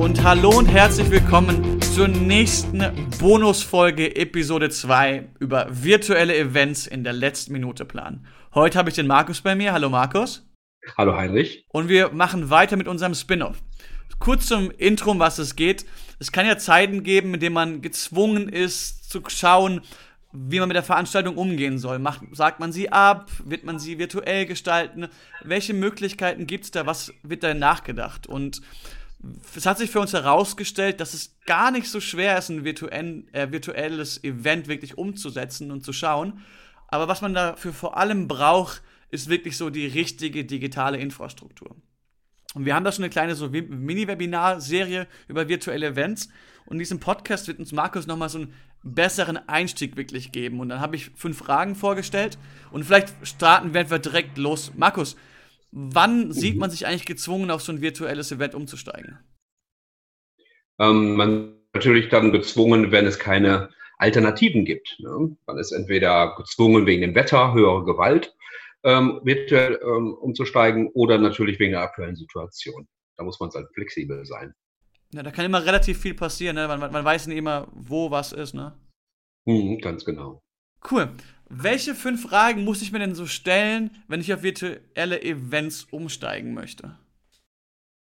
und hallo und herzlich willkommen zur nächsten Bonusfolge Episode 2 über virtuelle Events in der letzten Minute planen. Heute habe ich den Markus bei mir. Hallo Markus. Hallo Heinrich. Und wir machen weiter mit unserem Spin-off. Kurz zum Intro, um was es geht. Es kann ja Zeiten geben, in denen man gezwungen ist zu schauen, wie man mit der Veranstaltung umgehen soll. Macht, sagt man sie ab? Wird man sie virtuell gestalten? Welche Möglichkeiten gibt es da? Was wird da nachgedacht? Und es hat sich für uns herausgestellt, dass es gar nicht so schwer ist, ein virtuell, äh, virtuelles Event wirklich umzusetzen und zu schauen. Aber was man dafür vor allem braucht, ist wirklich so die richtige digitale Infrastruktur. Und wir haben da schon eine kleine so Mini-Webinar-Serie über virtuelle Events. Und in diesem Podcast wird uns Markus nochmal so einen besseren Einstieg wirklich geben. Und dann habe ich fünf Fragen vorgestellt. Und vielleicht starten werden wir direkt los. Markus, wann sieht mhm. man sich eigentlich gezwungen, auf so ein virtuelles Event umzusteigen? Ähm, man natürlich dann gezwungen, wenn es keine Alternativen gibt. Ne? Man ist entweder gezwungen wegen dem Wetter, höhere Gewalt, ähm, virtuell ähm, umzusteigen oder natürlich wegen der aktuellen Situation. Da muss man dann flexibel sein. Ja, da kann immer relativ viel passieren, ne? man, man, weiß nicht immer, wo was ist, ne? Mhm, ganz genau. Cool. Welche fünf Fragen muss ich mir denn so stellen, wenn ich auf virtuelle Events umsteigen möchte?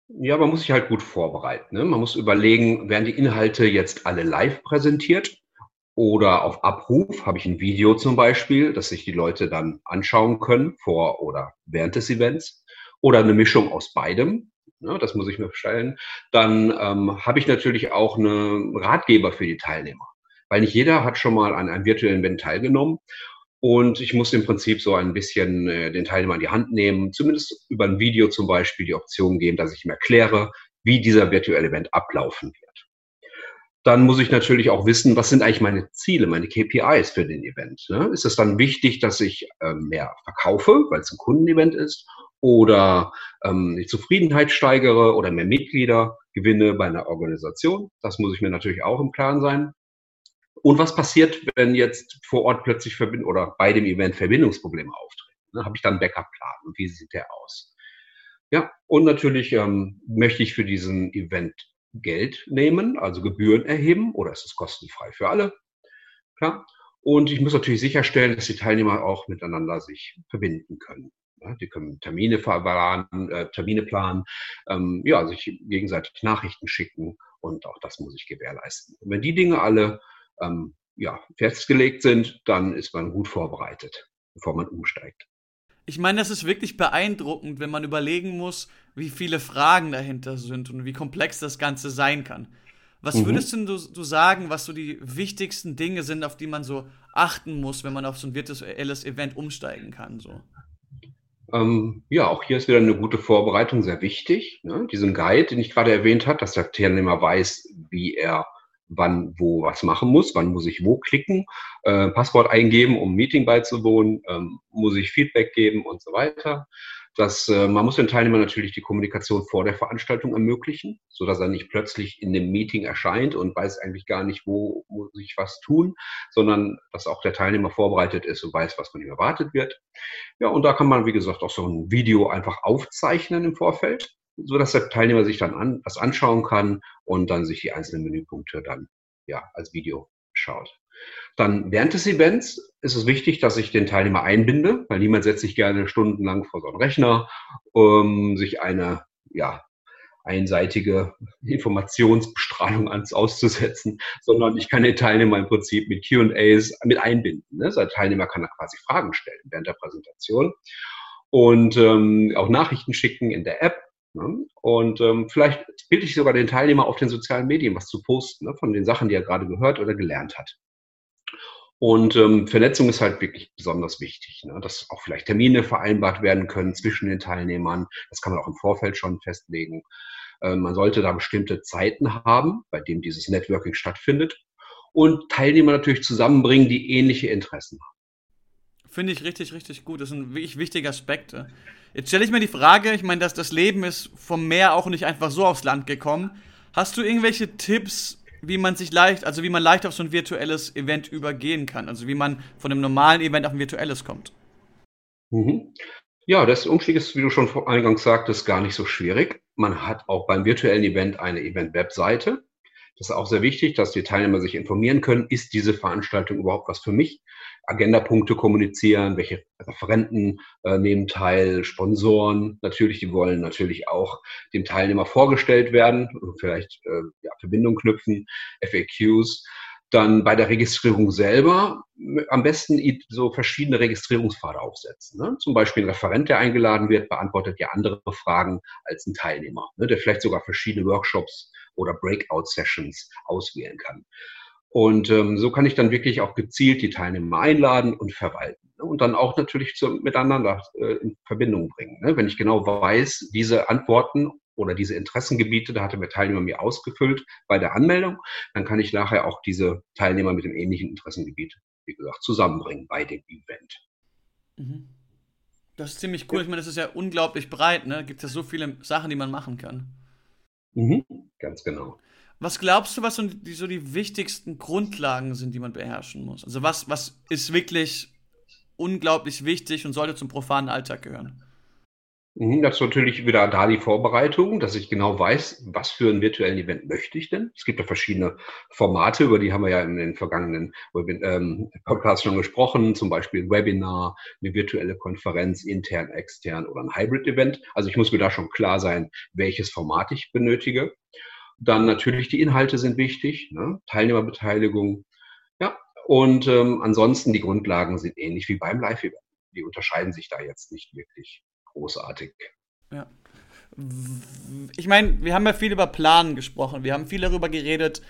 Ja, man muss sich halt gut vorbereiten. Ne? Man muss überlegen, werden die Inhalte jetzt alle live präsentiert oder auf Abruf? Habe ich ein Video zum Beispiel, das sich die Leute dann anschauen können vor oder während des Events? Oder eine Mischung aus beidem? Ne? Das muss ich mir stellen. Dann ähm, habe ich natürlich auch einen Ratgeber für die Teilnehmer weil nicht jeder hat schon mal an einem virtuellen Event teilgenommen. Und ich muss im Prinzip so ein bisschen äh, den Teilnehmer in die Hand nehmen, zumindest über ein Video zum Beispiel die Option geben, dass ich ihm erkläre, wie dieser virtuelle Event ablaufen wird. Dann muss ich natürlich auch wissen, was sind eigentlich meine Ziele, meine KPIs für den Event. Ne? Ist es dann wichtig, dass ich ähm, mehr verkaufe, weil es ein Kundenevent ist, oder ähm, die Zufriedenheit steigere oder mehr Mitglieder gewinne bei einer Organisation? Das muss ich mir natürlich auch im Klaren sein. Und was passiert, wenn jetzt vor Ort plötzlich Verbind oder bei dem Event Verbindungsprobleme auftreten? Dann habe ich dann Backup-Plan und wie sieht der aus? Ja, und natürlich ähm, möchte ich für diesen Event Geld nehmen, also Gebühren erheben oder ist es kostenfrei für alle? Klar. Und ich muss natürlich sicherstellen, dass die Teilnehmer auch miteinander sich verbinden können. Ja, die können Termine verplanen, äh, Termine planen, ähm, ja, sich gegenseitig Nachrichten schicken und auch das muss ich gewährleisten. Und wenn die Dinge alle ähm, ja, festgelegt sind, dann ist man gut vorbereitet, bevor man umsteigt. Ich meine, das ist wirklich beeindruckend, wenn man überlegen muss, wie viele Fragen dahinter sind und wie komplex das Ganze sein kann. Was mhm. würdest denn du, du, sagen, was so die wichtigsten Dinge sind, auf die man so achten muss, wenn man auf so ein virtuelles Event umsteigen kann? So? Ähm, ja, auch hier ist wieder eine gute Vorbereitung sehr wichtig. Ne? Diesen Guide, den ich gerade erwähnt habe, dass der Teilnehmer weiß, wie er wann wo was machen muss, wann muss ich wo klicken, äh, Passwort eingeben, um Meeting beizuwohnen, ähm, muss ich Feedback geben und so weiter. Das, äh, man muss den Teilnehmern natürlich die Kommunikation vor der Veranstaltung ermöglichen, so dass er nicht plötzlich in dem Meeting erscheint und weiß eigentlich gar nicht, wo muss ich was tun, sondern dass auch der Teilnehmer vorbereitet ist und weiß, was von ihm erwartet wird. Ja, und da kann man, wie gesagt, auch so ein Video einfach aufzeichnen im Vorfeld so dass der Teilnehmer sich dann an, was anschauen kann und dann sich die einzelnen Menüpunkte dann ja als Video schaut. Dann während des Events ist es wichtig, dass ich den Teilnehmer einbinde, weil niemand setzt sich gerne stundenlang vor so einen Rechner, um sich eine ja, einseitige Informationsbestrahlung ans auszusetzen, sondern ich kann den Teilnehmer im Prinzip mit Q&As mit einbinden. Ne? Der Teilnehmer kann da quasi Fragen stellen während der Präsentation und ähm, auch Nachrichten schicken in der App Ne? Und ähm, vielleicht bitte ich sogar den Teilnehmer auf den sozialen Medien was zu posten ne? von den Sachen, die er gerade gehört oder gelernt hat. Und ähm, Vernetzung ist halt wirklich besonders wichtig, ne? dass auch vielleicht Termine vereinbart werden können zwischen den Teilnehmern. Das kann man auch im Vorfeld schon festlegen. Ähm, man sollte da bestimmte Zeiten haben, bei denen dieses Networking stattfindet. Und Teilnehmer natürlich zusammenbringen, die ähnliche Interessen haben. Finde ich richtig, richtig gut. Das sind wirklich wichtige Aspekte. Jetzt stelle ich mir die Frage, ich meine, dass das Leben ist vom Meer auch nicht einfach so aufs Land gekommen. Hast du irgendwelche Tipps, wie man sich leicht, also wie man leicht auf so ein virtuelles Event übergehen kann? Also wie man von einem normalen Event auf ein virtuelles kommt? Mhm. Ja, das Umstieg ist, wie du schon eingangs sagtest, gar nicht so schwierig. Man hat auch beim virtuellen Event eine Event-Webseite. Das ist auch sehr wichtig, dass die Teilnehmer sich informieren können, ist diese Veranstaltung überhaupt was für mich? Agendapunkte kommunizieren, welche Referenten äh, nehmen teil, Sponsoren natürlich, die wollen natürlich auch dem Teilnehmer vorgestellt werden, vielleicht äh, ja, Verbindung knüpfen, FAQs. Dann bei der Registrierung selber am besten so verschiedene Registrierungspfade aufsetzen. Ne? Zum Beispiel ein Referent, der eingeladen wird, beantwortet ja andere Fragen als ein Teilnehmer, ne? der vielleicht sogar verschiedene Workshops oder Breakout-Sessions auswählen kann. Und ähm, so kann ich dann wirklich auch gezielt die Teilnehmer einladen und verwalten. Ne? Und dann auch natürlich zu, miteinander äh, in Verbindung bringen. Ne? Wenn ich genau weiß, diese Antworten oder diese Interessengebiete, da hatte der Teilnehmer mir ausgefüllt bei der Anmeldung, dann kann ich nachher auch diese Teilnehmer mit dem ähnlichen Interessengebiet, wie gesagt, zusammenbringen bei dem Event. Mhm. Das ist ziemlich cool. Ja. Ich meine, das ist ja unglaublich breit, ne? Gibt es ja so viele Sachen, die man machen kann. Mhm, ganz genau. Was glaubst du, was so die, so die wichtigsten Grundlagen sind, die man beherrschen muss? Also was, was ist wirklich unglaublich wichtig und sollte zum profanen Alltag gehören? Mhm, das ist natürlich wieder da die Vorbereitung, dass ich genau weiß, was für ein virtuellen Event möchte ich denn. Es gibt ja verschiedene Formate, über die haben wir ja in den vergangenen ähm, Podcasts schon gesprochen, zum Beispiel ein Webinar, eine virtuelle Konferenz, intern, extern oder ein Hybrid-Event. Also ich muss mir da schon klar sein, welches Format ich benötige. Dann natürlich die Inhalte sind wichtig, ne? Teilnehmerbeteiligung. Ja, und ähm, ansonsten die Grundlagen sind ähnlich wie beim Live-Event. Die unterscheiden sich da jetzt nicht wirklich großartig. Ja. Ich meine, wir haben ja viel über Planen gesprochen. Wir haben viel darüber geredet,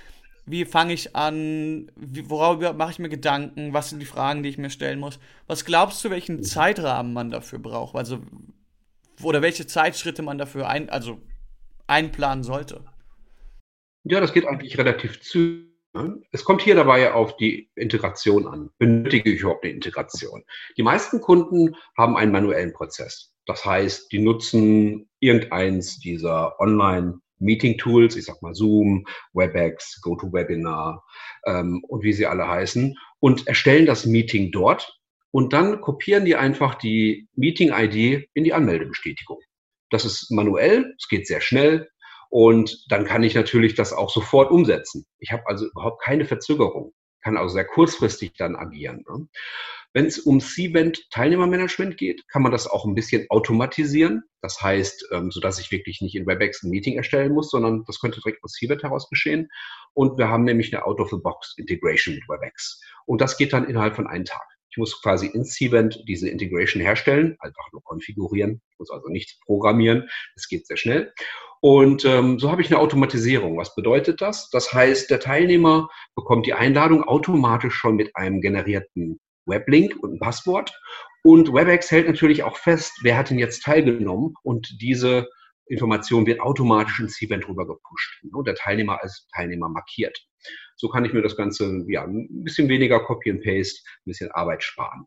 wie fange ich an, worüber mache ich mir Gedanken, was sind die Fragen, die ich mir stellen muss. Was glaubst du, welchen Zeitrahmen man dafür braucht? Also, oder welche Zeitschritte man dafür ein, also einplanen sollte? Ja, das geht eigentlich relativ zügig. Ne? Es kommt hier dabei auf die Integration an. Benötige ich überhaupt eine Integration? Die meisten Kunden haben einen manuellen Prozess. Das heißt, die nutzen irgendeins dieser Online-Meeting-Tools, ich sag mal Zoom, WebEx, GoToWebinar ähm, und wie sie alle heißen, und erstellen das Meeting dort und dann kopieren die einfach die Meeting-ID in die Anmeldebestätigung. Das ist manuell, es geht sehr schnell und dann kann ich natürlich das auch sofort umsetzen. Ich habe also überhaupt keine Verzögerung, kann also sehr kurzfristig dann agieren. Ne? Wenn es um C-Event Teilnehmermanagement geht, kann man das auch ein bisschen automatisieren. Das heißt, ähm, so dass ich wirklich nicht in WebEx ein Meeting erstellen muss, sondern das könnte direkt aus C-Event heraus geschehen. Und wir haben nämlich eine Out-of-the-Box-Integration mit WebEx. Und das geht dann innerhalb von einem Tag. Ich muss quasi in C-Event diese Integration herstellen, einfach nur konfigurieren. Ich muss also nichts programmieren. Das geht sehr schnell. Und ähm, so habe ich eine Automatisierung. Was bedeutet das? Das heißt, der Teilnehmer bekommt die Einladung automatisch schon mit einem generierten Weblink und ein Passwort. Und WebEx hält natürlich auch fest, wer hat denn jetzt teilgenommen und diese Information wird automatisch ins Event rüber gepusht und der Teilnehmer als Teilnehmer markiert. So kann ich mir das Ganze ja, ein bisschen weniger Copy and Paste, ein bisschen Arbeit sparen.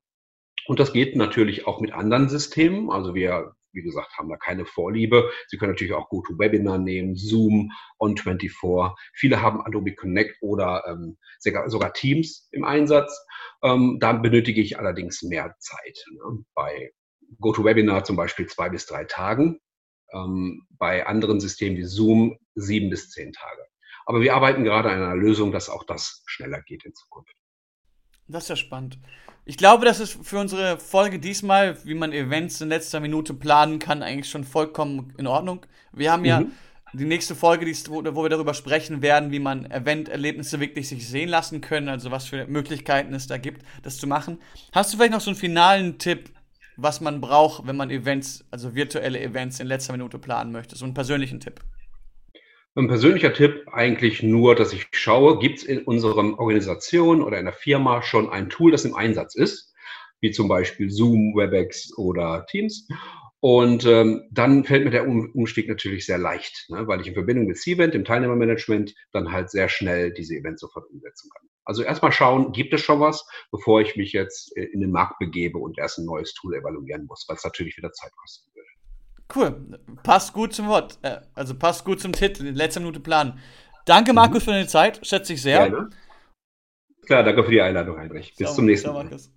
Und das geht natürlich auch mit anderen Systemen. Also wir wie gesagt, haben da keine Vorliebe. Sie können natürlich auch GoToWebinar nehmen, Zoom, On24. Viele haben Adobe Connect oder ähm, sogar, Teams im Einsatz. Ähm, da benötige ich allerdings mehr Zeit. Ne? Bei GoToWebinar zum Beispiel zwei bis drei Tagen. Ähm, bei anderen Systemen wie Zoom sieben bis zehn Tage. Aber wir arbeiten gerade an einer Lösung, dass auch das schneller geht in Zukunft. Das ist ja spannend. Ich glaube, das ist für unsere Folge diesmal, wie man Events in letzter Minute planen kann, eigentlich schon vollkommen in Ordnung. Wir haben ja mhm. die nächste Folge, wo, wo, wir darüber sprechen werden, wie man Event-Erlebnisse wirklich sich sehen lassen können, also was für Möglichkeiten es da gibt, das zu machen. Hast du vielleicht noch so einen finalen Tipp, was man braucht, wenn man Events, also virtuelle Events in letzter Minute planen möchte? So einen persönlichen Tipp. Ein persönlicher Tipp eigentlich nur, dass ich schaue, gibt es in unserer Organisation oder in der Firma schon ein Tool, das im Einsatz ist, wie zum Beispiel Zoom, WebEx oder Teams. Und ähm, dann fällt mir der Umstieg natürlich sehr leicht, ne, weil ich in Verbindung mit C-Event, dem Teilnehmermanagement, dann halt sehr schnell diese Events sofort umsetzen kann. Also erstmal schauen, gibt es schon was, bevor ich mich jetzt äh, in den Markt begebe und erst ein neues Tool evaluieren muss, weil es natürlich wieder Zeit würde. Cool. Passt gut zum Wort. Äh, also passt gut zum Titel, in letzter Minute planen. Danke, Markus, mhm. für deine Zeit. Schätze ich sehr. Gerne. Klar, danke für die Einladung, Heinrich. Bis ciao, zum nächsten Mal. Markus.